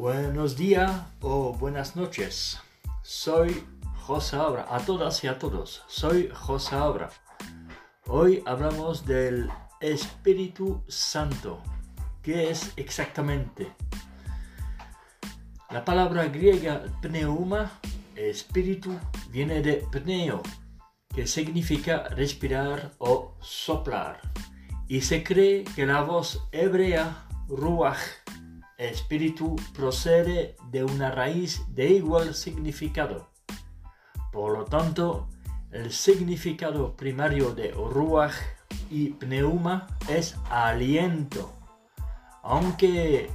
Buenos días o buenas noches. Soy José Abra. A todas y a todos. Soy José Abra. Hoy hablamos del Espíritu Santo. ¿Qué es exactamente? La palabra griega pneuma, espíritu, viene de pneo, que significa respirar o soplar. Y se cree que la voz hebrea ruach, espíritu, procede de una raíz de igual significado. Por lo tanto, el significado primario de ruach y pneuma es aliento, aunque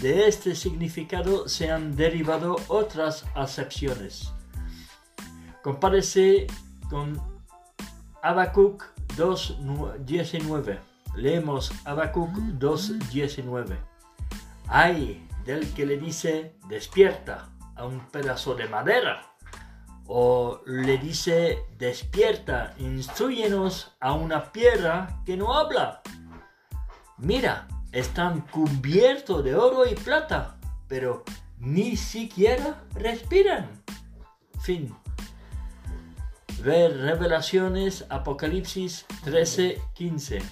de este significado se han derivado otras acepciones. Compárese con Habacuc 2.19. Leemos Habacuc 2.19. Hay del que le dice despierta a un pedazo de madera. O le dice despierta, instruyenos a una piedra que no habla. Mira, están cubiertos de oro y plata, pero ni siquiera respiran. Fin. Ver Revelaciones Apocalipsis 13:15.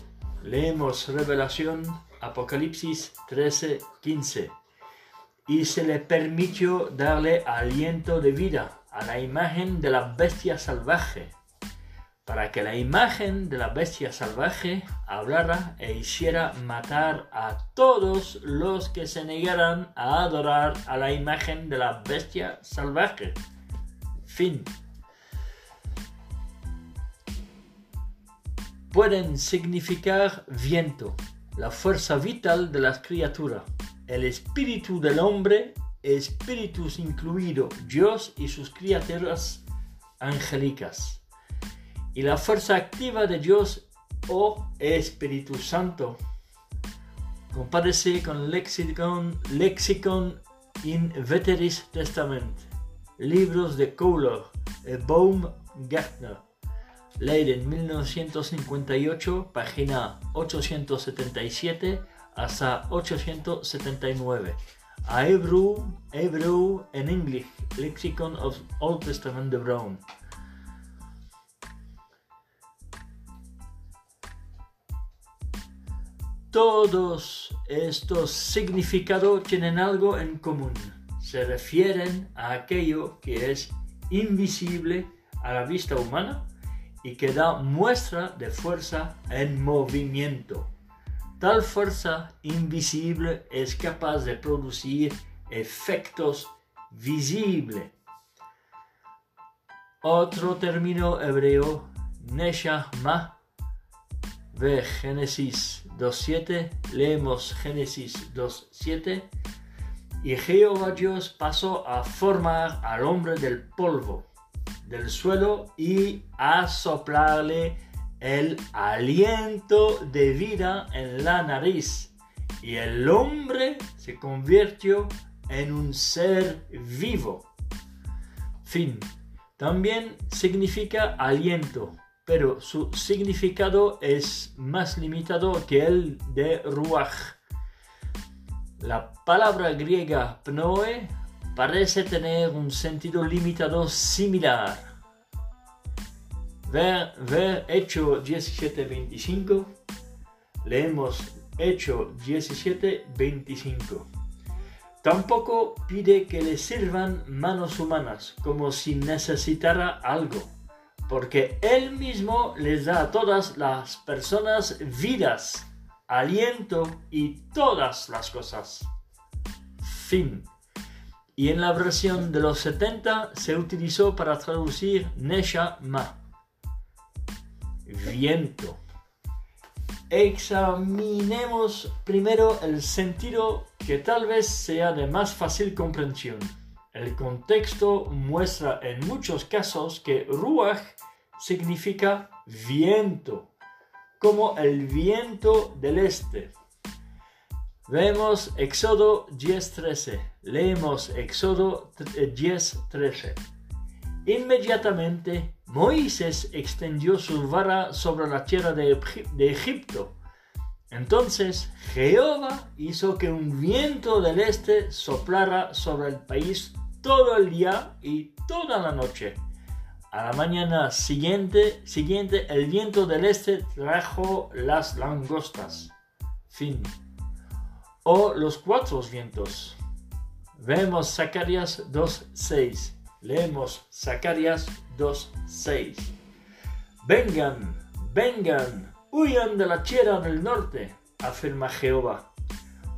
Leemos Revelación Apocalipsis 13:15. Y se le permitió darle aliento de vida a la imagen de la bestia salvaje para que la imagen de la bestia salvaje hablara e hiciera matar a todos los que se negaran a adorar a la imagen de la bestia salvaje. Fin. Pueden significar viento, la fuerza vital de las criaturas, el espíritu del hombre, espíritus incluido Dios y sus criaturas angélicas. Y la fuerza activa de Dios o Espíritu Santo. Compárese con Lexicon, Lexicon in Veteris Testament, libros de Kohler e Baumgartner, Leiden 1958, página 877 hasta 879. A Hebrew, Hebrew and English, Lexicon of Old Testament de Brown. Todos estos significados tienen algo en común. Se refieren a aquello que es invisible a la vista humana y que da muestra de fuerza en movimiento. Tal fuerza invisible es capaz de producir efectos visibles. Otro término hebreo, Neshama, ve Génesis 2.7, leemos Génesis 2.7, y Jehová Dios pasó a formar al hombre del polvo del suelo y a soplarle el aliento de vida en la nariz. Y el hombre se convirtió en un ser vivo. Fin. También significa aliento, pero su significado es más limitado que el de ruach. La palabra griega pnoe parece tener un sentido limitado similar. Ver, ver Hecho 17.25. Leemos Hecho 17.25. Tampoco pide que le sirvan manos humanas, como si necesitara algo porque Él mismo les da a todas las personas vidas, aliento y todas las cosas. Fin. Y en la versión de los 70 se utilizó para traducir Nesha Ma. Viento. Examinemos primero el sentido que tal vez sea de más fácil comprensión. El contexto muestra en muchos casos que Ruach significa viento, como el viento del este. Vemos Éxodo 10.13. Leemos Éxodo 10.13. Inmediatamente Moisés extendió su vara sobre la tierra de, Egipto. Entonces Jehová hizo que un viento del este soplara sobre el país todo el día y toda la noche. A la mañana siguiente, siguiente el viento del este trajo las langostas. Fin. O los cuatro vientos. Vemos Zacarías 2.6. Leemos Zacarías 2.6. Vengan, vengan, huyan de la tierra del norte, afirma Jehová,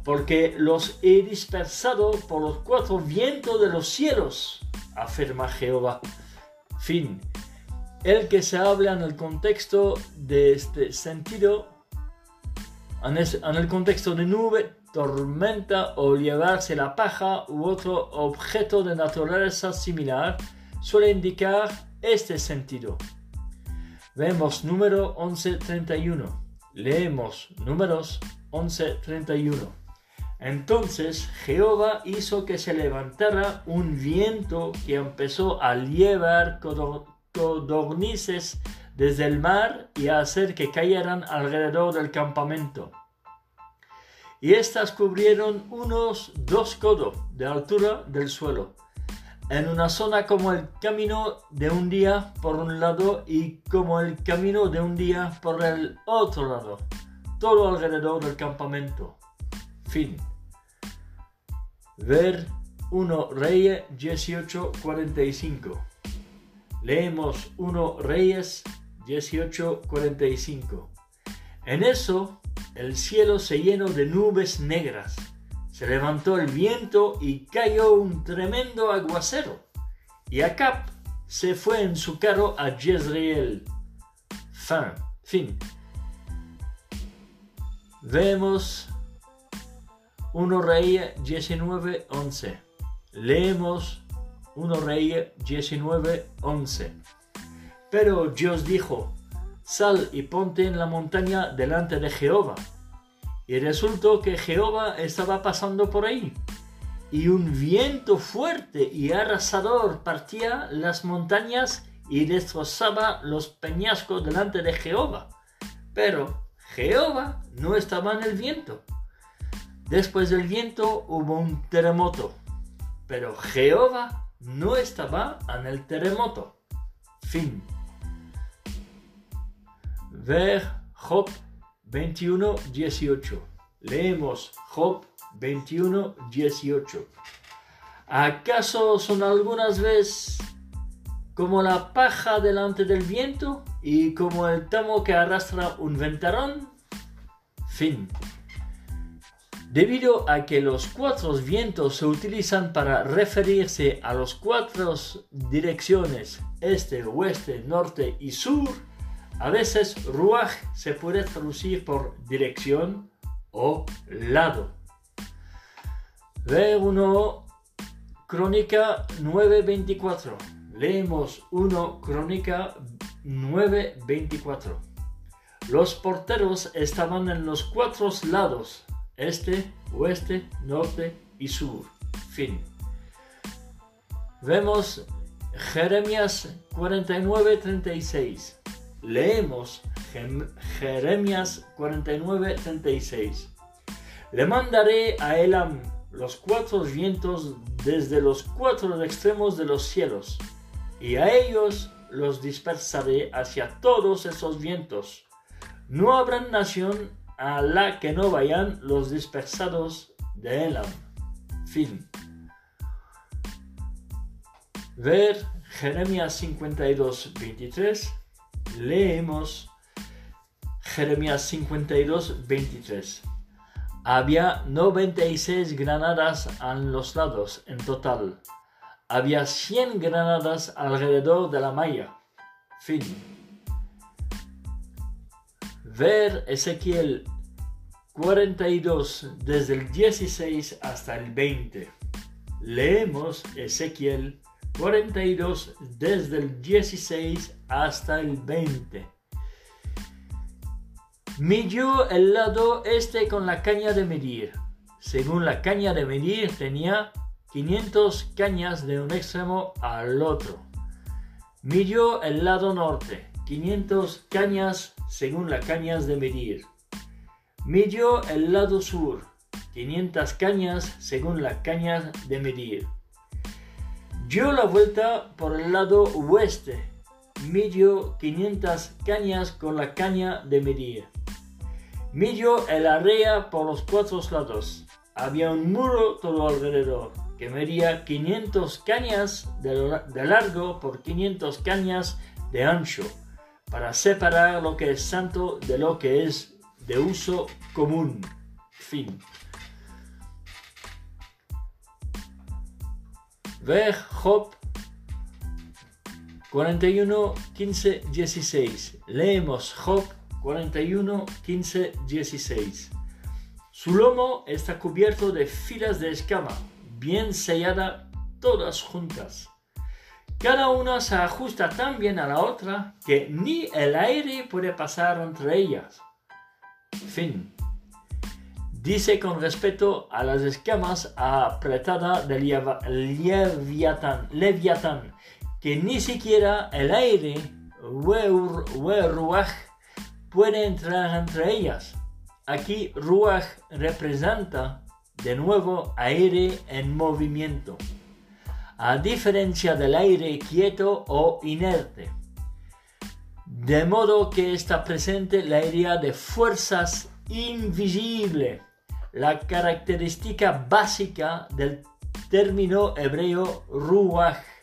porque los he dispersado por los cuatro vientos de los cielos, afirma Jehová. Fin. El que se habla en el contexto de este sentido, en, el contexto de nube, tormenta o llevarse la paja u otro objeto de naturaleza similar, suele indicar este sentido. Vemos número 1131. Leemos números 1131. Entonces Jehová hizo que se levantara un viento que empezó a llevar codornices desde el mar y a hacer que cayeran alrededor del campamento. Y éstas cubrieron unos dos codos de altura del suelo en una zona como el camino de un día por un lado y como el camino de un día por el otro lado, todo alrededor del campamento. Fin. Ver 1 Reyes 18:45. Leemos 1 Reyes 18:45. En eso el cielo se llenó de nubes negras se levantó el viento y cayó un tremendo aguacero. Y Acap se fue en su carro a Jezreel. Fin. Fin. Vemos 1 Rey 19, 11. Leemos 1 Rey 19, 11. Pero Dios dijo, sal y ponte en la montaña delante de Jehová y resultó que Jehová estaba pasando por ahí, y un viento fuerte y arrasador partía las montañas y destrozaba los peñascos delante de Jehová. Pero Jehová no estaba en el viento. Después del viento hubo un terremoto, pero Jehová no estaba en el terremoto. Fin. Ver Job 21, 18. Leemos Job 21, 18. ¿Acaso son algunas veces como la paja delante del viento y como el tamo que arrastra un ventarrón? Fin. Debido a que los cuatro vientos se utilizan para referirse a las cuatro direcciones este, oeste, norte y sur, a veces ruach se puede traducir por dirección o lado. Ve 1 Crónica 9.24. Leemos 1 Crónica 9.24. Los porteros estaban en los cuatro lados, este, oeste, norte y sur. Fin. Vemos Jeremías 49.36 leemos Jeremías 49:36. Le mandaré a Elam los cuatro vientos desde los cuatro extremos de los cielos, y a ellos los dispersaré hacia todos esos vientos. No habrá nación a la que no vayan los dispersados de Elam. Fin. Ver Jeremías 52, 23 leemos Jeremías 52, 23. Había 96 granadas a los lados en total. Había 100 granadas alrededor de la malla. Fin. Ver Ezequiel 42 desde el 16 hasta el 20. Leemos Ezequiel 42 desde el 16 hasta el 20. Midió el lado este con la caña de medir. Según la caña de medir tenía 500 cañas de un extremo al otro. Midió el lado norte, 500 cañas según las cañas de medir. Midió el lado sur, 500 cañas según la caña de medir. Dio la vuelta por el lado oeste, midió 500 cañas con la caña de medir. Midió el área por los cuatro lados. Había un muro todo alrededor que medía 500 cañas de, largo por 500 cañas de ancho para separar lo que es santo de lo que es de uso común. Fin. Ver Job 41, 15, 16. Leemos Job 41, 15, 16. Su lomo está cubierto de filas de escama, bien sellada todas juntas. Cada una se ajusta tan bien a la otra que ni el aire puede pasar entre ellas. Fin. Dice con respecto a las escamas apretadas del Leviatán, Leviatán que ni siquiera el aire puede entrar entre ellas. Aquí ruach representa de nuevo aire en movimiento, a diferencia del aire quieto o inerte. De modo que está presente la idea de fuerzas invisibles, la característica básica del término hebreo ruach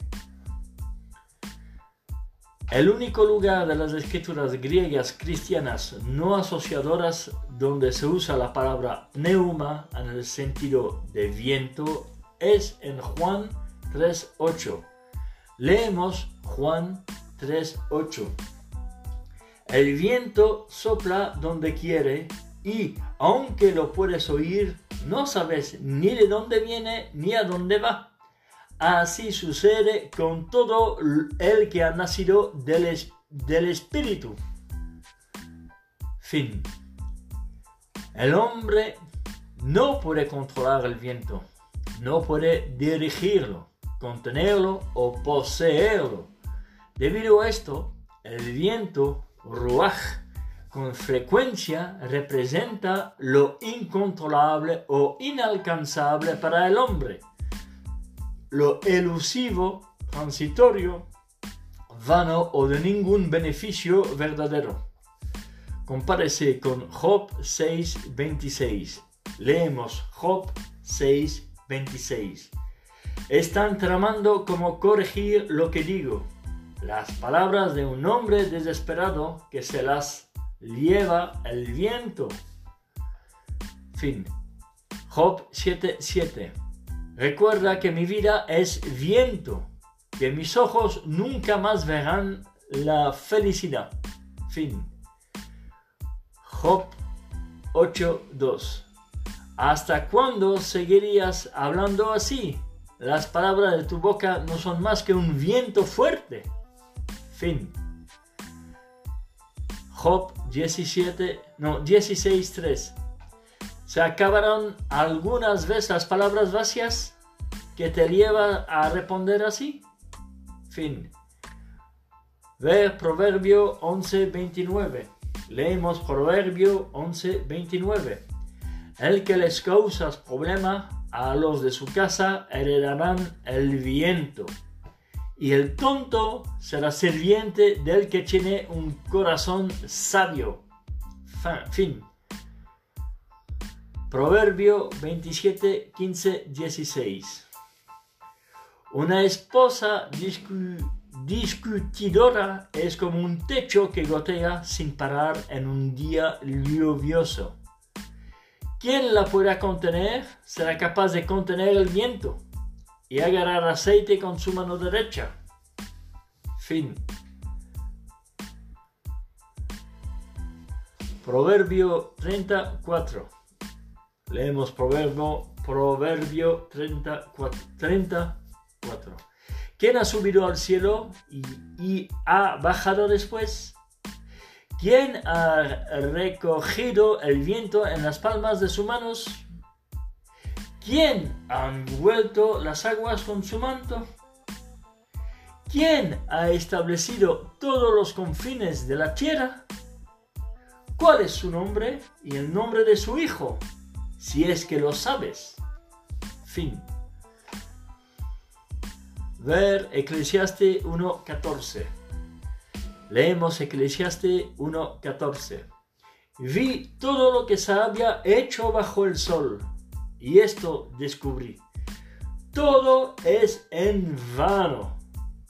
el único lugar de las escrituras griegas cristianas no asociadoras donde se usa la palabra neuma en el sentido de viento es en Juan 3.8. Leemos Juan 3.8. El viento sopla donde quiere y aunque lo puedes oír, no sabes ni de dónde viene ni a dónde va. Así sucede con todo el que ha nacido del, del Espíritu. Fin. El hombre no puede controlar el viento, no puede dirigirlo, contenerlo o poseerlo. Debido a esto, el viento, ruach, con frecuencia representa lo incontrolable o inalcanzable para el hombre lo elusivo, transitorio, vano o de ningún beneficio verdadero. Compárese con Job 6:26. Leemos Job 6:26. Están tramando como corregir lo que digo, las palabras de un hombre desesperado que se las lleva el viento. Fin. Job 7:7. Recuerda que mi vida es viento, que mis ojos nunca más verán la felicidad. Fin. Job 8.2. ¿Hasta cuándo seguirías hablando así? Las palabras de tu boca no son más que un viento fuerte. Fin. Job 17, no, 16.3. ¿Se acabaron algunas veces las palabras vacías que te llevan a responder así? Fin. Ve Proverbio 11:29. Leemos Proverbio 11:29. El que les causa problema a los de su casa heredarán el viento. Y el tonto será sirviente del que tiene un corazón sabio. Fin. Proverbio 27, 15, 16. Una esposa discutidora es como un techo que gotea sin parar en un día lluvioso. Quien la pueda contener será capaz de contener el viento y agarrar aceite con su mano derecha. Fin. Proverbio 34. Leemos Proverbio, Proverbio 34, 34. ¿Quién ha subido al cielo y, ha bajado después? ¿Quién ha recogido el viento en las palmas de sus manos? ¿Quién ha envuelto las aguas con su manto? ¿Quién ha establecido todos los confines de la tierra? cuál es su nombre y el nombre de su hijo, si es que lo sabes. Fin. Ver Eclesiaste 1.14. Leemos Eclesiaste 1.14. Vi todo lo que se había hecho bajo el sol, y esto descubrí. Todo es en vano,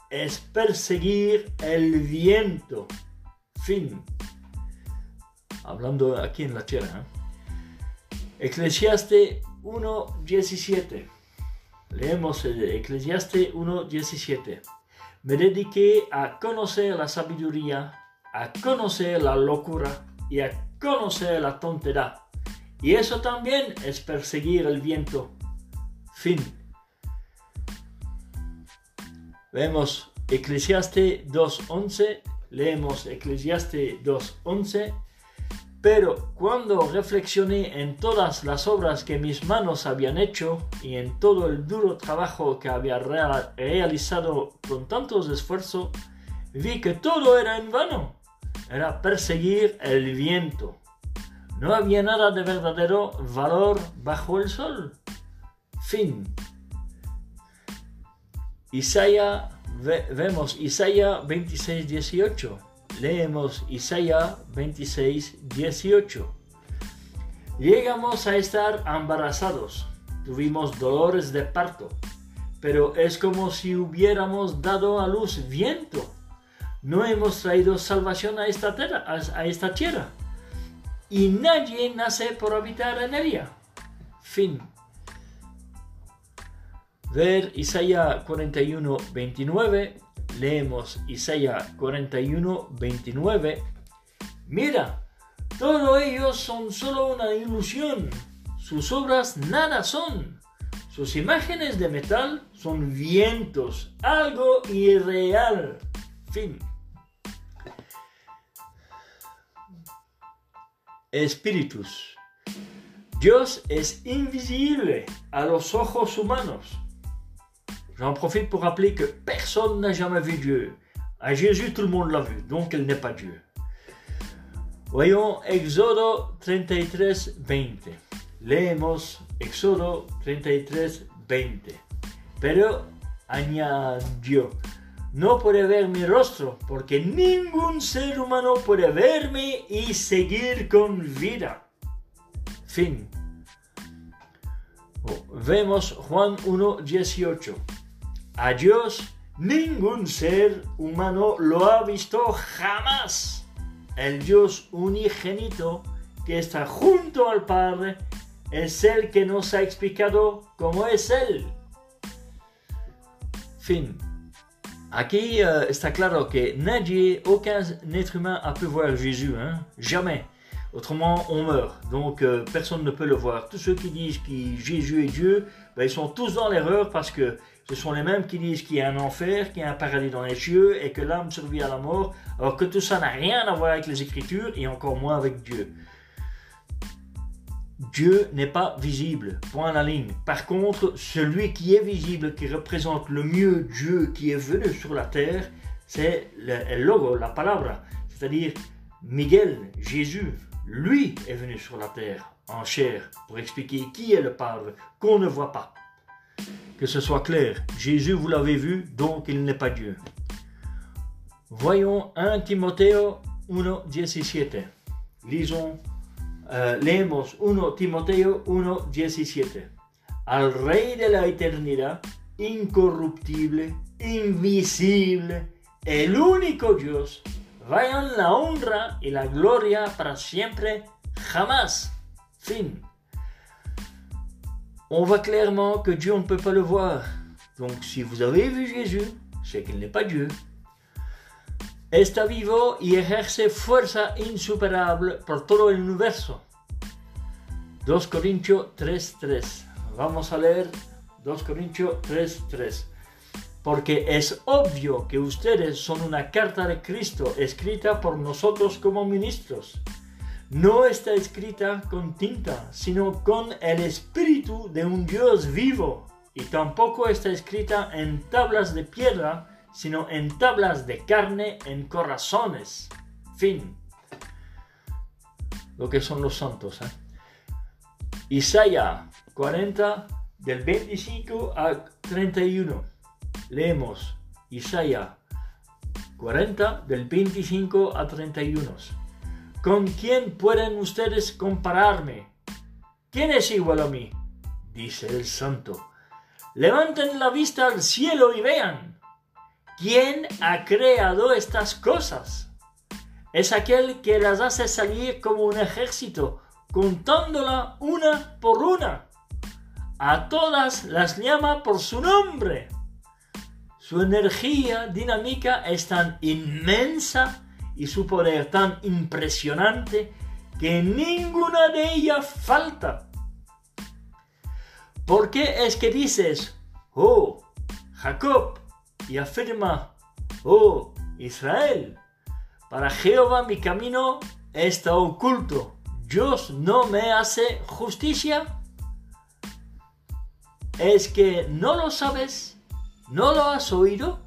es perseguir el viento. Fin. Hablando aquí en la tierra. ¿eh? Eclesiaste 1.17. Leemos Eclesiaste 1.17. Me dediqué a conocer la sabiduría, a conocer la locura y a conocer la tontería. Y eso también es perseguir el viento. Fin. Vemos Eclesiaste 2.11. Leemos Eclesiaste 2.11 pero cuando reflexioné en todas las obras que mis manos habían hecho y en todo el duro trabajo que había realizado con tantos esfuerzos, vi que todo era en vano. Era perseguir el viento. No había nada de verdadero valor bajo el sol. Fin. Isaías, vemos Isaías 26, 18 leemos Isaías 26, 18. Llegamos a estar embarazados, tuvimos dolores de parto, pero es como si hubiéramos dado a luz viento. No hemos traído salvación a esta tierra, y nadie nace por habitar en ella. Fin. Ver Isaías 41, 29 leemos Isaías 41, 29, mira, todos ellos son solo una ilusión, sus obras nada son, sus imágenes de metal son vientos, algo irreal. Fin. Espíritus. Dios es invisible a los ojos humanos. J'en profite pour rappeler que personne n'a jamais vu Dieu. À Jésus, tout le monde l'a vu, donc il n'est pas Dieu. Voyons Éxodo 33, 20. Leemos Éxodo 33, 20. Pero añadió, no puede ver mi rostro, porque ningún ser humano puede verme y seguir con vida. Fin. Oh, vemos Juan 1, 18. A Dios ningún ser humano lo ha visto jamás. El Dios unigénito que está junto al Padre es el que nos ha explicado cómo es Él. Fin. Aquí uh, está claro que nadie, aucun être humain a pu voir Jésus, hein? jamais. Autrement, on meurt. Donc, euh, personne ne peut le voir. Tous ceux qui disent que Jésus est Dieu, ben, ils sont tous dans l'erreur parce que ce sont les mêmes qui disent qu'il y a un enfer, qu'il y a un paradis dans les cieux et que l'âme survit à la mort, alors que tout ça n'a rien à voir avec les Écritures et encore moins avec Dieu. Dieu n'est pas visible, point à la ligne. Par contre, celui qui est visible, qui représente le mieux Dieu qui est venu sur la terre, c'est le, logo, la palabra, c'est-à-dire Miguel, Jésus, lui est venu sur la terre en chair pour expliquer qui est le Père qu'on ne voit pas. Que ce soit clair, Jésus vous l'avez vu, donc il n'est pas Dieu. Voyons 1 Timoteo 1.17. Lisons, uh, leemos 1 Timoteo 1.17. Al Rey de la eternidad, incorruptible, invisible, el único Dios, vayan la honra y la gloria para siempre, jamás. Fin. On voit clairement que Dieu, on ne peut pas le voir. Donc si vous avez vu Jésus, c'est qu'il n'est pas Dieu. Está vivo y ejerce fuerza insuperable por todo el universo. 2 Corintios 3:3. Vamos a leer 2 Corintios 3:3 porque es obvio que ustedes son una carta de Cristo escrita por nosotros como ministros. No está escrita con tinta, sino con el espíritu de un Dios vivo, y tampoco está escrita en tablas de piedra, sino en tablas de carne en corazones. Fin. lo que son los santos. ¿eh? Isaías 40 del 25 al 31. Leemos Isaías 40 del 25 al 31. ¿Con quién pueden ustedes compararme? ¿Quién es igual a mí? Dice el santo. Levanten la vista al cielo y vean. ¿Quién ha creado estas cosas? Es aquel que las hace salir como un ejército, contándola una por una. A todas las llama por su nombre. Su energía dinámica es tan inmensa y su poder tan impresionante que ninguna de ellas falta. ¿Por qué es que dices, oh, Jacob, y afirma, oh, Israel? Para Jehová mi camino está oculto. Dios no me hace justicia. ¿Es que no lo sabes? ¿No lo has oído?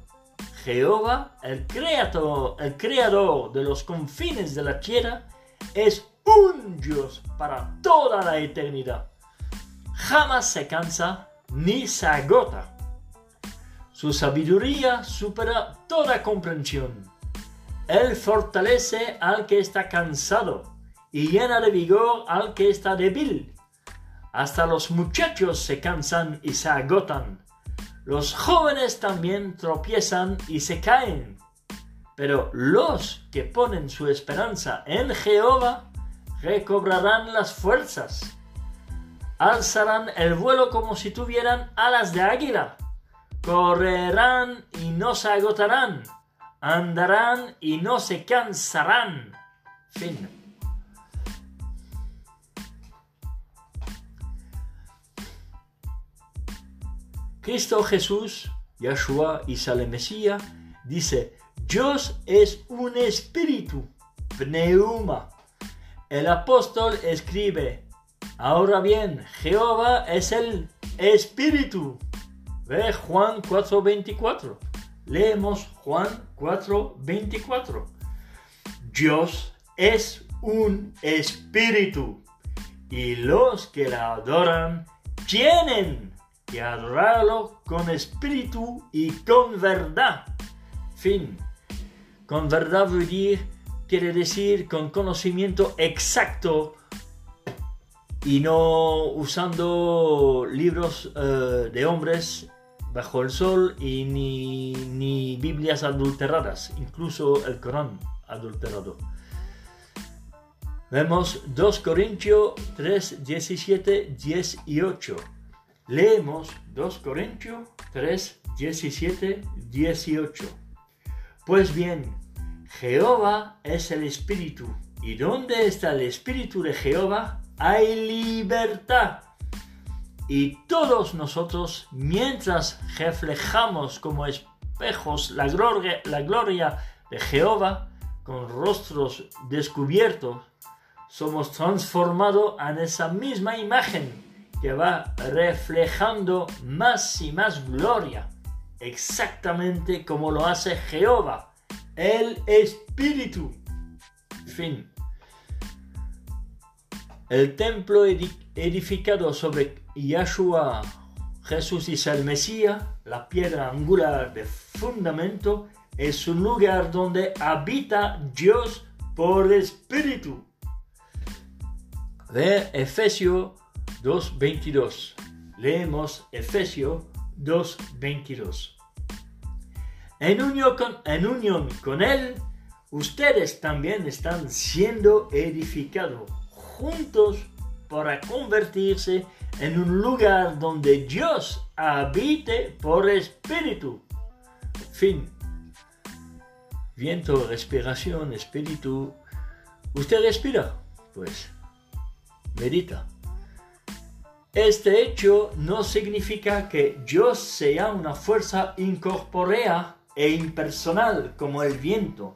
Jehová, el creador, el creador de los confines de la tierra, es un Dios para toda la eternidad. Jamás se cansa ni se agota. Su sabiduría supera toda comprensión. Él fortalece al que está cansado y llena de vigor al que está débil. Hasta los muchachos se cansan y se agotan. Los jóvenes también tropiezan y se caen. Pero los que ponen su esperanza en Jehová recobrarán las fuerzas. Alzarán el vuelo como si tuvieran alas de águila. Correrán y no se agotarán andarán y no se cansarán. Fin. Cristo Jesús, Yahshua y Sale dice, Dios es un espíritu, pneuma. El apóstol escribe, ahora bien, Jehová es el espíritu. Ve Juan 4:24. Leemos Juan 4, 24. Dios es un espíritu y los que la adoran tienen que adorarlo con espíritu y con verdad. Fin. Con verdad quiere decir con conocimiento exacto y no usando libros eh, de hombres bajo el sol y ni, ni Biblias adulteradas, incluso el Corán adulterado. Vemos 2 Corintios 3, 17, 18. Leemos 2 Corintios 3, 17, 18. Pues bien, Jehová es el Espíritu, y donde está el Espíritu de Jehová hay libertad. Y todos nosotros, mientras reflejamos como espejos la gloria, la gloria de Jehová, con rostros descubiertos, somos transformados en esa misma imagen que va reflejando más y más gloria, exactamente como lo hace Jehová, el Espíritu. Fin. El templo edificado sobre Yahshua, Jesús y el Mesías, la piedra angular de fundamento, es un lugar donde habita Dios por Espíritu. De Efesios 2.22. Leemos Efesios 2.22. En unión, con, en unión con Él, ustedes también están siendo edificados juntos para convertirse en un lugar donde Dios habite por espíritu. Fin. Viento, respiración, espíritu. ¿Usted respira? Pues medita. Este hecho no significa que Dios sea una fuerza incorpórea e impersonal como el viento.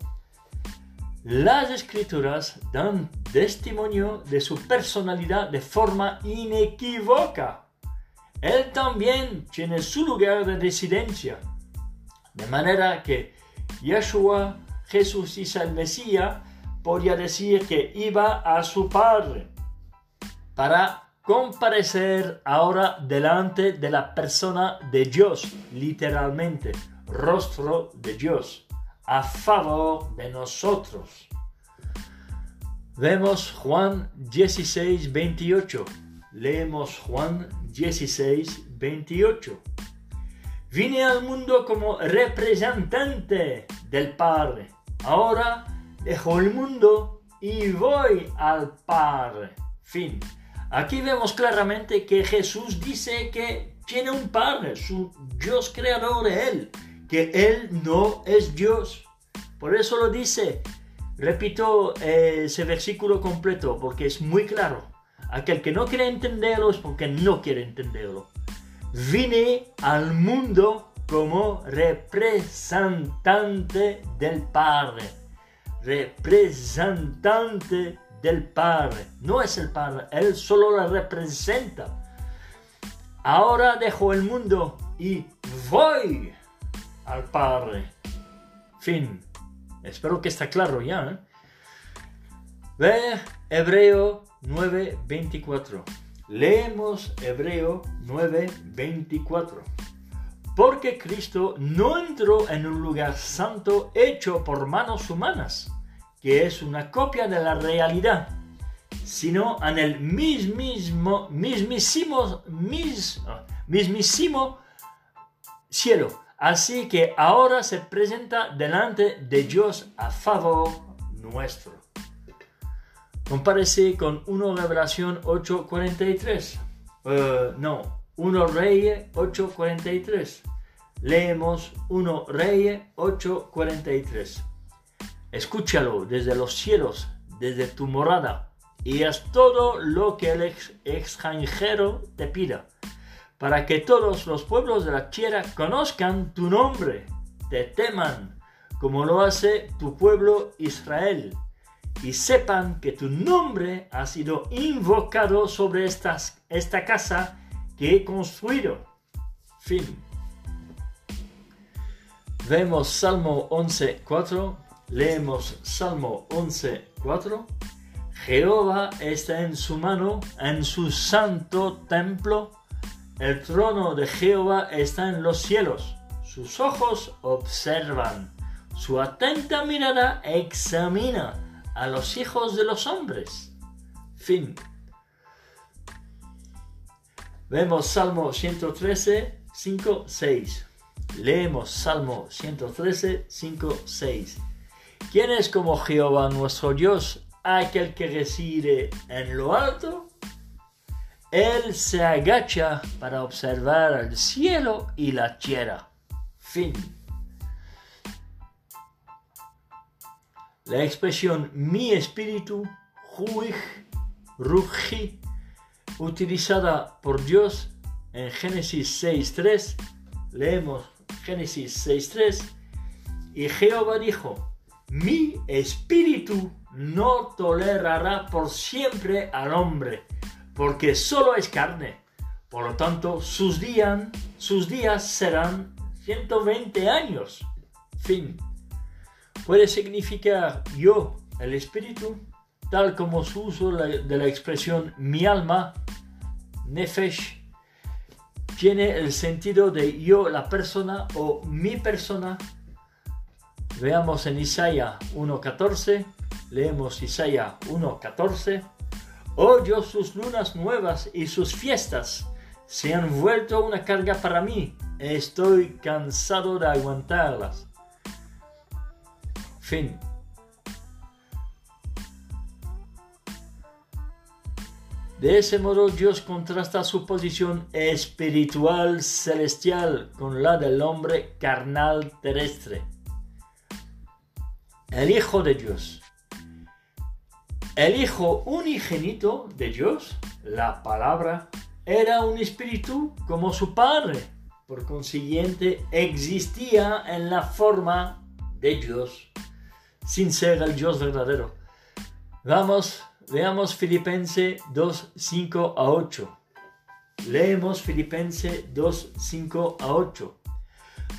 Las escrituras dan testimonio de su personalidad de forma inequívoca. Él también tiene su lugar de residencia. De manera que Yeshua, Jesús y el Mesías podía decir que iba a su Padre para comparecer ahora delante de la persona de Dios, literalmente, rostro de Dios, a favor de nosotros. Vemos Juan 16, 28. Leemos Juan 16, 28. Vine al mundo como representante del Padre. Ahora dejo el mundo y voy al Padre. Fin. Aquí vemos claramente que Jesús dice que tiene un Padre, su Dios creador Él, que Él no es Dios. Por eso lo dice. Repito eh, ese versículo completo porque es muy claro. Aquel que no quiere entenderlo es porque no quiere entenderlo. Vine al mundo como representante del Padre. Representante del Padre. No es el Padre, Él solo la representa. Ahora dejo el mundo y voy al Padre. Fin. Espero que está claro ya. ¿eh? Hebreo 9:24. Leemos Hebreo 9:24. Porque Cristo no entró en un lugar santo hecho por manos humanas que es una copia de la realidad, sino en el mismísimo, mismísimo, mismísimo cielo. Así que ahora se presenta delante de Dios a favor nuestro. Comparece con 1 Revelación 8:43. Uh, no, 1 Reyes 8:43. Leemos 1 Reyes 8:43. Escúchalo desde los cielos, desde tu morada, y haz todo lo que el extranjero te pida, para que todos los pueblos de la tierra conozcan tu nombre, te teman, como lo hace tu pueblo Israel, y sepan que tu nombre ha sido invocado sobre esta casa que he construido. Fin. Vemos Salmo 11.4 Leemos Salmo 11.4. Jehová está en su mano, en su santo templo. El trono de Jehová está en los cielos. Sus ojos observan. Su atenta mirada examina a los hijos de los hombres. Fin. Vemos Salmo 113, 5, 6. Leemos Salmo 113, 5, 6. ¿Quién es como Jehová nuestro Dios, aquel que reside en lo alto? Él se agacha para observar el cielo y la tierra. Fin. La expresión mi espíritu, ruj, ruji, utilizada por Dios en Génesis 6.3, leemos Génesis 6.3, y Jehová dijo, mi espíritu no tolerará por siempre al hombre, porque solo es carne. Por lo tanto, sus, días, sus días serán 120 años. Fin. Puede significar yo, el espíritu, tal como su uso de la expresión mi alma, nefesh, tiene el sentido de yo, la persona, o mi persona, Veamos en Isaías 1.14, leemos Isaías 1.14. Oyo sus lunas nuevas y sus fiestas se han vuelto una carga para mí. Estoy cansado de aguantarlas. Fin. De ese modo Dios contrasta su posición espiritual celestial con la del hombre carnal terrestre el Hijo de Dios. El Hijo unigénito de Dios, la palabra, era un espíritu como su Padre. Por consiguiente, existía en la forma de Dios, sin ser el Dios verdadero. Vamos, veamos Filipenses 2, 5 a 8. Leemos Filipenses 2, 5 a 8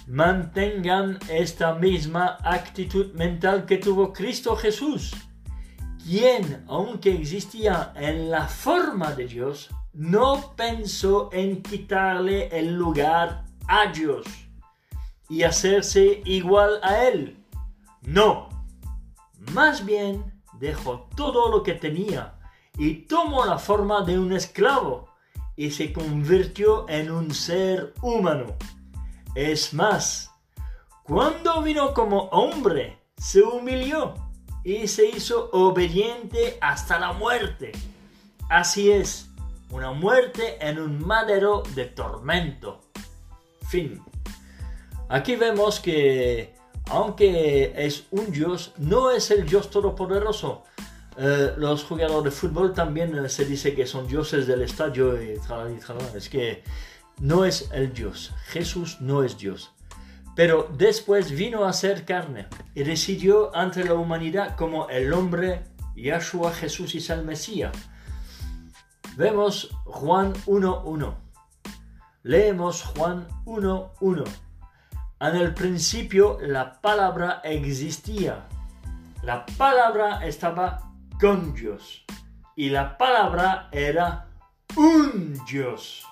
mantengan esta misma actitud mental que tuvo Cristo Jesús, quien, aunque existía en la forma de Dios, no pensó en quitarle el lugar a Dios y hacerse igual a él. No, más bien dejó todo lo que tenía y tomó la forma de un esclavo y se convirtió en un ser humano. Es más, cuando vino como hombre, se humilló y se hizo obediente hasta la muerte. Así es, una muerte en un madero de tormento. Fin. Aquí vemos que, aunque es un Dios, no es el Dios todopoderoso. Eh, los jugadores de fútbol también eh, se dice que son dioses del estadio y Es que no es el Dios. Jesús no es Dios. Pero después vino a ser carne y decidió ante la humanidad como el hombre Yahshua Jesús y el Mesías. Vemos Juan 1.1. Leemos Juan 1.1. En el principio la palabra existía. La palabra estaba con Dios. Y la palabra era un Dios.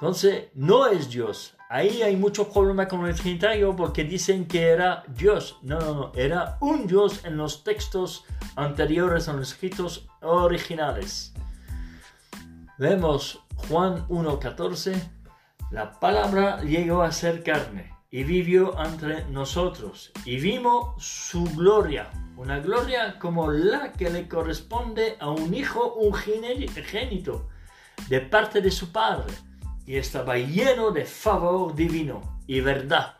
Entonces, no es Dios. Ahí hay mucho problema con el Trinitario porque dicen que era Dios. No, no, no. Era un Dios en los textos anteriores, en los escritos originales. Vemos Juan 1.14 la palabra llegó a ser carne y vivió entre nosotros y vimos su gloria, una gloria como la que le corresponde a un hijo unigénito de parte de su padre y estaba lleno de favor divino y verdad.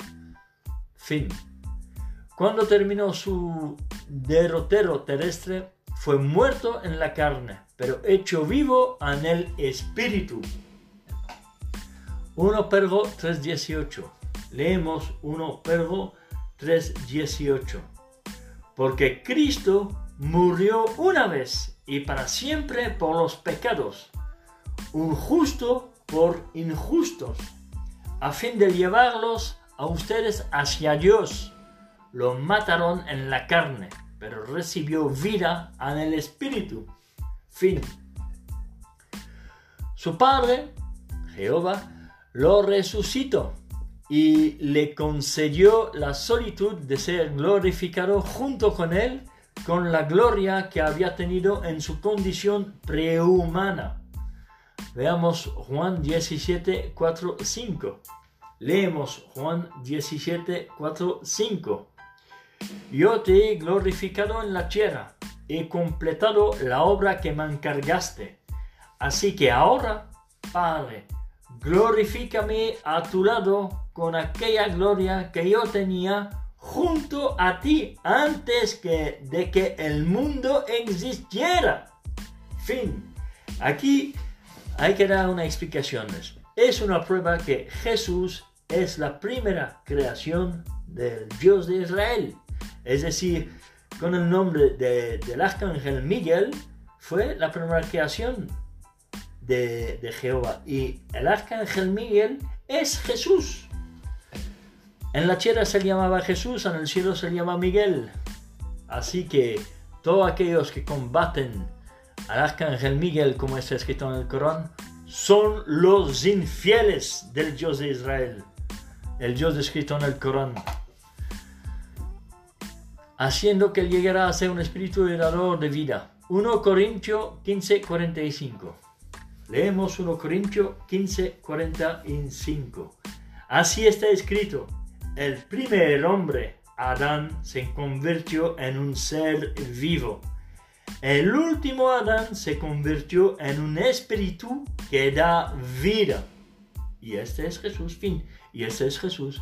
Fin. Cuando terminó su derrotero terrestre, fue muerto en la carne, pero hecho vivo en el espíritu 1 Pergo 3.18. Leemos 1 Pergo 3.18. Porque Cristo murió una vez y para siempre por los pecados, un justo por injustos, a fin de llevarlos a ustedes hacia Dios. Lo mataron en la carne, pero recibió vida en el espíritu. Fin. Su padre, Jehová, lo resucitó y le concedió la solitud de ser glorificado junto con él con la gloria que había tenido en su condición prehumana. Veamos Juan 17, 4, 5. Leemos Juan 17, 4, 5. Yo te he glorificado en la tierra, he completado la obra que me encargaste. Así que ahora, Padre, glorifícame a tu lado con aquella gloria que yo tenía junto a ti antes que de que el mundo existiera. Fin. Aquí hay que dar una explicación. Es una prueba que Jesús es la primera creación del Dios de Israel. Es decir, con el nombre del arcángel Miguel, fue la primera creación de, Jehová. Y el arcángel Miguel es Jesús. En la tierra se llamaba Jesús, en el cielo se llama Miguel. Así que todos aquellos que combaten al arcángel Miguel, como está escrito en el Corán, son los infieles del Dios de Israel, el Dios escrito en el Corán, haciendo que él llegara a ser un espíritu heredador de vida. 1 Corintios 15, 45. Leemos 1 Corintios 15, 45. Así está escrito, el primer hombre, Adán, se convirtió en un ser vivo. El último Adán se convirtió en un espíritu que da vida. Y este es Jesús, fin. Y este es Jesús.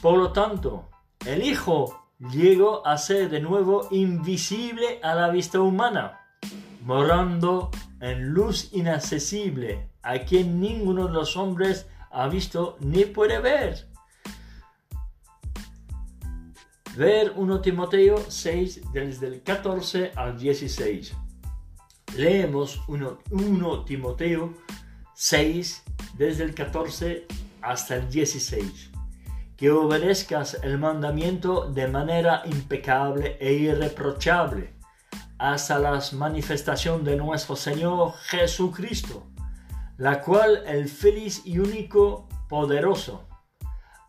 Por lo tanto, el Hijo llegó a ser de nuevo invisible a la vista humana, morando en luz inaccesible, a quien ninguno de los hombres ha visto ni puede ver. Ver 1 Timoteo 6 desde el 14 al 16. Leemos 1, 1 Timoteo 6 desde el 14 hasta el 16. que obedezcas el mandamiento de manera impecable e irreprochable hasta la manifestación de nuestro Señor Jesucristo, la cual el feliz y único poderoso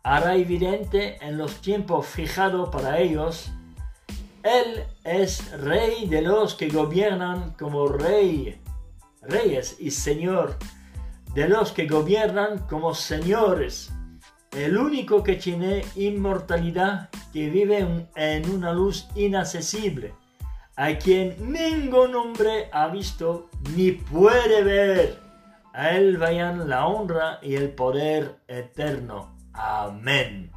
hará evidente en los tiempos fijados para ellos. Él es rey de los que gobiernan como rey, reyes y señor de los que gobiernan como señores. El único que tiene inmortalidad, que vive en una luz inaccesible a quien ningún hombre ha visto ni puede ver. A él vayan la honra y el poder eterno. Amén.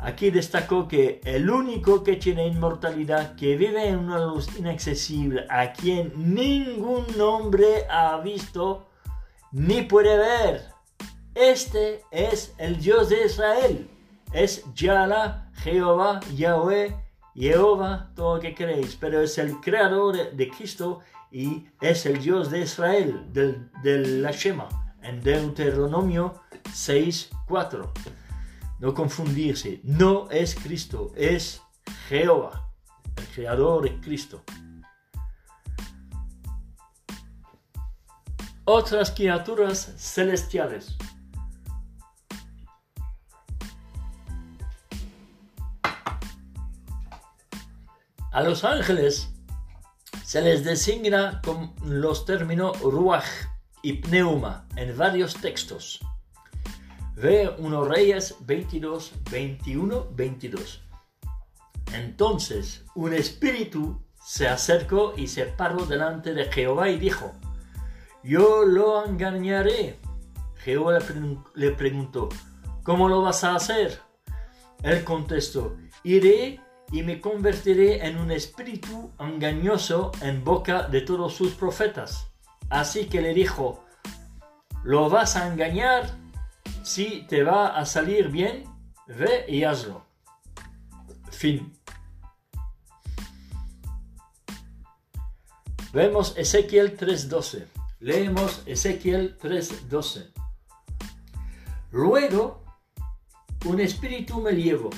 Aquí destacó que el único que tiene inmortalidad, que vive en una luz inaccesible, a quien ningún hombre ha visto ni puede ver. Este es el Dios de Israel. Es Yahla, Jehová, Yahweh, Jehová, todo lo que queréis, pero es el creador de, Cristo y es el Dios de Israel, del, de la Shema, en Deuteronomio 6, 4. No confundirse, no es Cristo, es Jehová, el creador de Cristo. Otras criaturas celestiales. A los ángeles se les designa con los términos ruach y pneuma en varios textos. Ve 1 Reyes 22, 21, 22. Entonces un espíritu se acercó y se paró delante de Jehová y dijo, yo lo engañaré. Jehová le preguntó, ¿cómo lo vas a hacer? Él contestó, iré y me convertiré en un espíritu engañoso en boca de todos sus profetas. Así que le dijo, ¿lo vas a engañar? Si te va a salir bien, ve y hazlo. Fin. Vemos Ezequiel 3.12. Leemos Ezequiel 3.12. Luego, un espíritu me llevó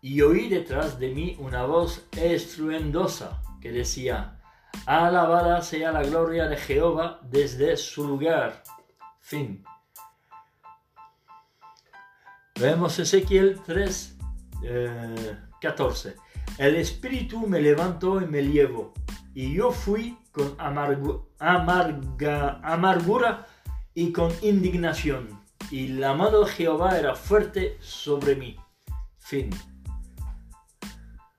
y oí detrás de mí una voz estruendosa que decía, Alabada sea la gloria de Jehová desde su lugar. Fin. Vemos Ezequiel 3, 14. Eh, El Espíritu me levantó y me llevó, y yo fui con amarga, amargura y con indignación, y la mano de Jehová era fuerte sobre mí. Fin.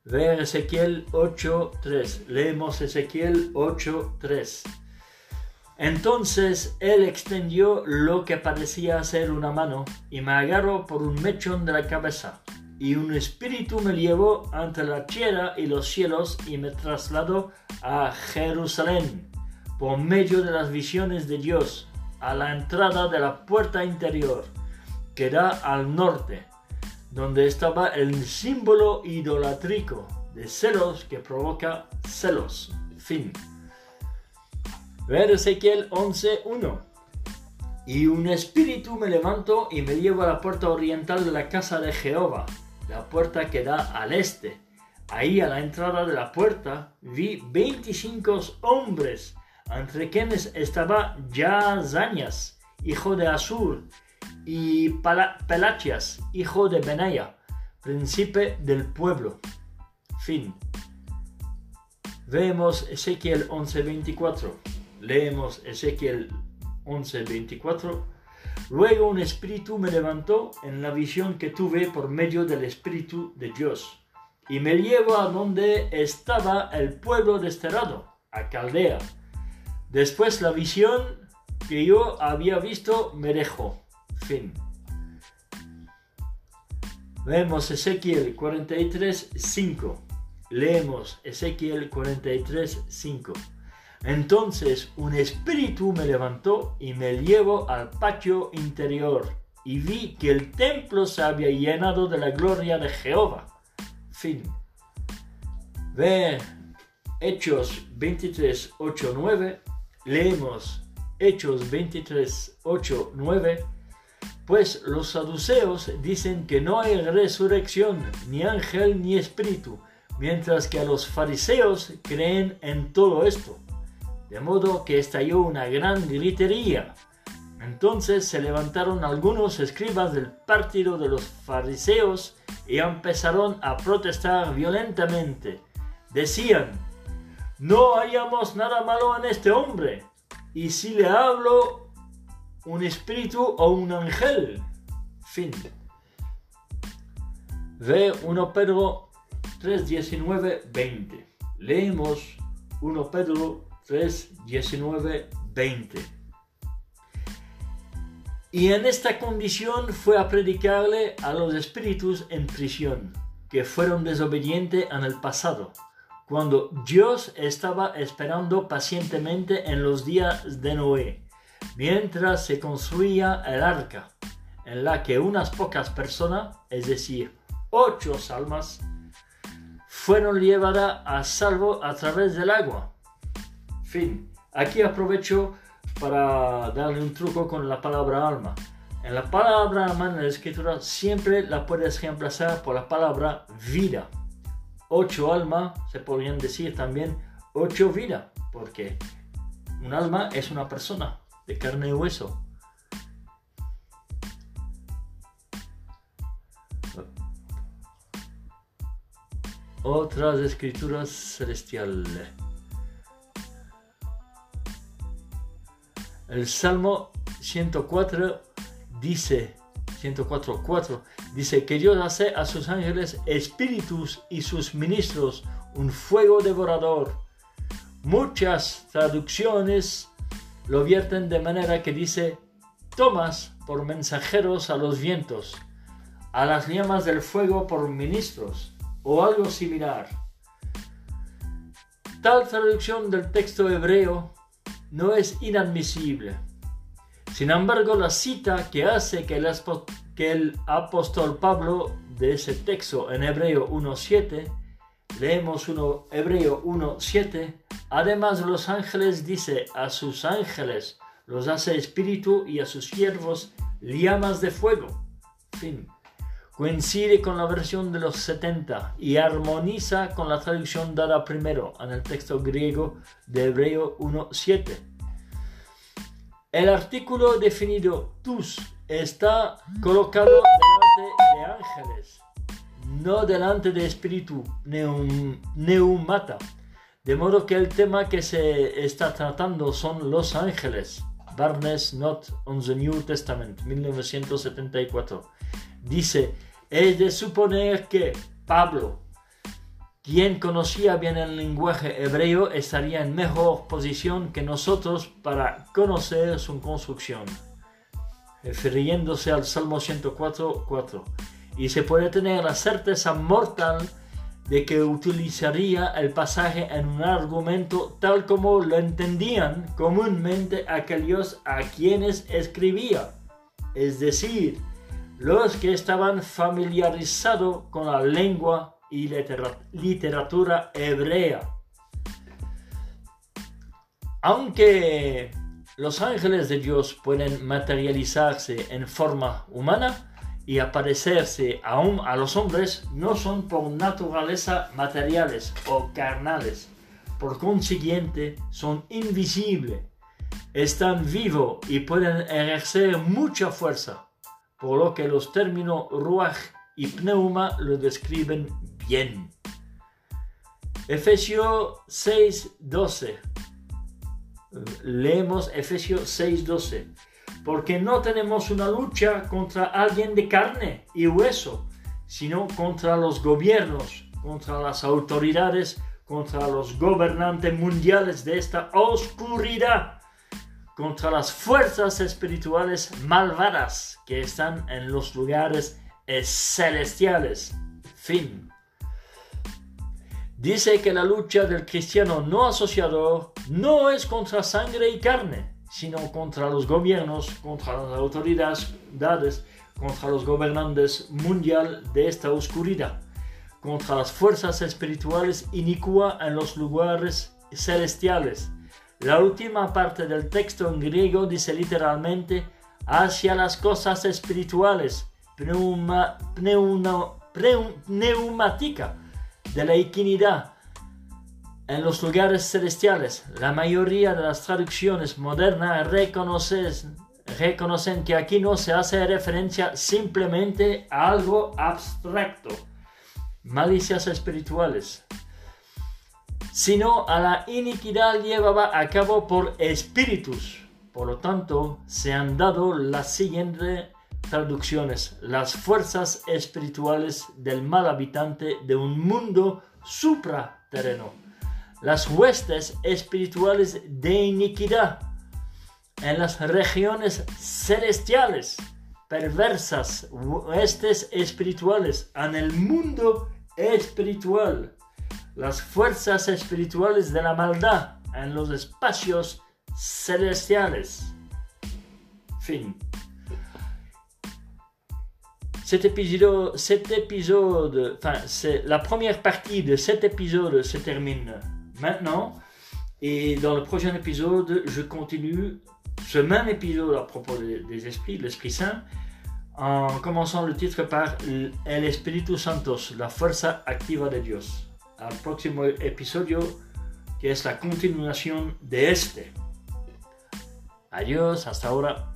Ver Ezequiel 8.3. Leemos Ezequiel 8.3. Entonces él extendió lo que parecía ser una mano y me agarró por un mechón de la cabeza. Y un espíritu me llevó ante la tierra y los cielos y me trasladó a Jerusalén por medio de las visiones de Dios a la entrada de la puerta interior que da al norte donde estaba el símbolo idolátrico de celos que provoca celos. Fin. Ver Ezequiel 11.1. Y un espíritu me levantó y me llevó a la puerta oriental de la casa de Jehová, la puerta que da al este. Ahí a la entrada de la puerta vi 25 hombres, entre quienes estaba Yazañas, hijo de Asur, y Pelachias, hijo de Benaya, príncipe del pueblo. Fin. Vemos Ezequiel 11:24. Leemos Ezequiel 11:24. Luego un espíritu me levantó en la visión que tuve por medio del espíritu de Dios y me llevó a donde estaba el pueblo desterrado, a Caldea. Después la visión que yo había visto me dejó Fin. Vemos Ezequiel 43, 5. Leemos Ezequiel 43, 5. Entonces un espíritu me levantó y me llevó al patio interior y vi que el templo se había llenado de la gloria de Jehová. Fin. Ve Hechos 23, 8, 9. Leemos Hechos 23, 8, 9 Pues los saduceos dicen que no hay resurrección, ni ángel ni espíritu, mientras que a los fariseos creen en todo esto. De modo que estalló una gran gritería. Entonces se levantaron algunos escribas del partido de los fariseos y empezaron a protestar violentamente. Decían, no hallamos nada malo en este hombre, y si le hablo un espíritu o un ángel. Fin. Ve 1 Pedro 3, 19, 20. Leemos 1 Pedro 3, 19, 20. Y en esta condición fue a predicarle a los espíritus en prisión, que fueron desobedientes en el pasado, cuando Dios estaba esperando pacientemente en los días de Noé, mientras se construía el arca, en la que unas pocas personas, es decir, ocho almas, fueron llevadas a salvo a través del agua. Fin. Aquí aprovecho para darle un truco con la palabra alma. En la palabra alma en la escritura siempre la puedes reemplazar por la palabra vida. Ocho alma se podrían decir también ocho vida, porque un alma es una persona de carne y hueso. Otras escrituras celestiales. El Salmo 104 dice, 104.4, dice que Dios hace a sus ángeles espíritus y sus ministros un fuego devorador. Muchas traducciones lo vierten de manera que dice, tomas por mensajeros a los vientos, a las llamas del fuego por ministros, o algo similar. Tal traducción del texto hebreo no es inadmisible. Sin embargo, la cita que hace que el, apóstol Pablo de ese texto en Hebreo 1.7, leemos uno, Hebreo 1.7, además los ángeles dice a sus ángeles los hace espíritu y a sus siervos llamas de fuego. Fin. Coincide con la versión de los 70 y armoniza con la traducción dada primero en el texto griego de Hebreo 1.7. El artículo definido tus está colocado delante de ángeles, no delante de espíritu neumata. De modo que el tema que se está tratando son los ángeles. Barnes Not on the New Testament, 1974. Dice, es de suponer que Pablo, quien conocía bien el lenguaje hebreo, estaría en mejor posición que nosotros para conocer su construcción, refiriéndose al Salmo 104.4. Y se puede tener la certeza mortal de que utilizaría el pasaje en un argumento tal como lo entendían comúnmente aquellos a quienes escribía, es decir, los que estaban familiarizados con la lengua y literatura hebrea. Aunque los ángeles de Dios pueden materializarse en forma humana y aparecerse aún a los hombres, no son por naturaleza materiales o carnales. Por consiguiente, son invisibles, están vivos y pueden ejercer mucha fuerza por lo que los términos ruach y pneuma lo describen bien. Efesios 6:12. Leemos Efesios 6:12. Porque no tenemos una lucha contra alguien de carne y hueso, sino contra los gobiernos, contra las autoridades, contra los gobernantes mundiales de esta oscuridad contra las fuerzas espirituales malvadas que están en los lugares celestiales. Fin. Dice que la lucha del cristiano no asociado no es contra sangre y carne, sino contra los gobiernos, contra las autoridades, contra los gobernantes mundial de esta oscuridad, contra las fuerzas espirituales inicuas en los lugares celestiales. La última parte del texto en griego dice literalmente hacia las cosas espirituales, pneuma, neumática de la equidad en los lugares celestiales. La mayoría de las traducciones modernas reconocen, reconocen que aquí no se hace referencia simplemente a algo abstracto, malicias espirituales, sino a la iniquidad llevada a cabo por espíritus. Por lo tanto, se han dado las siguientes traducciones, las fuerzas espirituales del mal habitante de un mundo supraterreno, las huestes espirituales de iniquidad en las regiones celestiales, perversas huestes espirituales en el mundo espiritual, las fuerzas espirituales de la maldad en los espacios celestiales. Fin. Cet épisode, cet épisode, enfin, c'est la première partie de cet épisode se termine maintenant. Et dans le prochain épisode, je continue ce même épisode à propos des, esprits, l'Esprit Saint, en commençant le titre par El Espíritu Santos, la fuerza activa de Dios. Al próximo episodio, que es la continuación de este. Adiós, hasta ahora.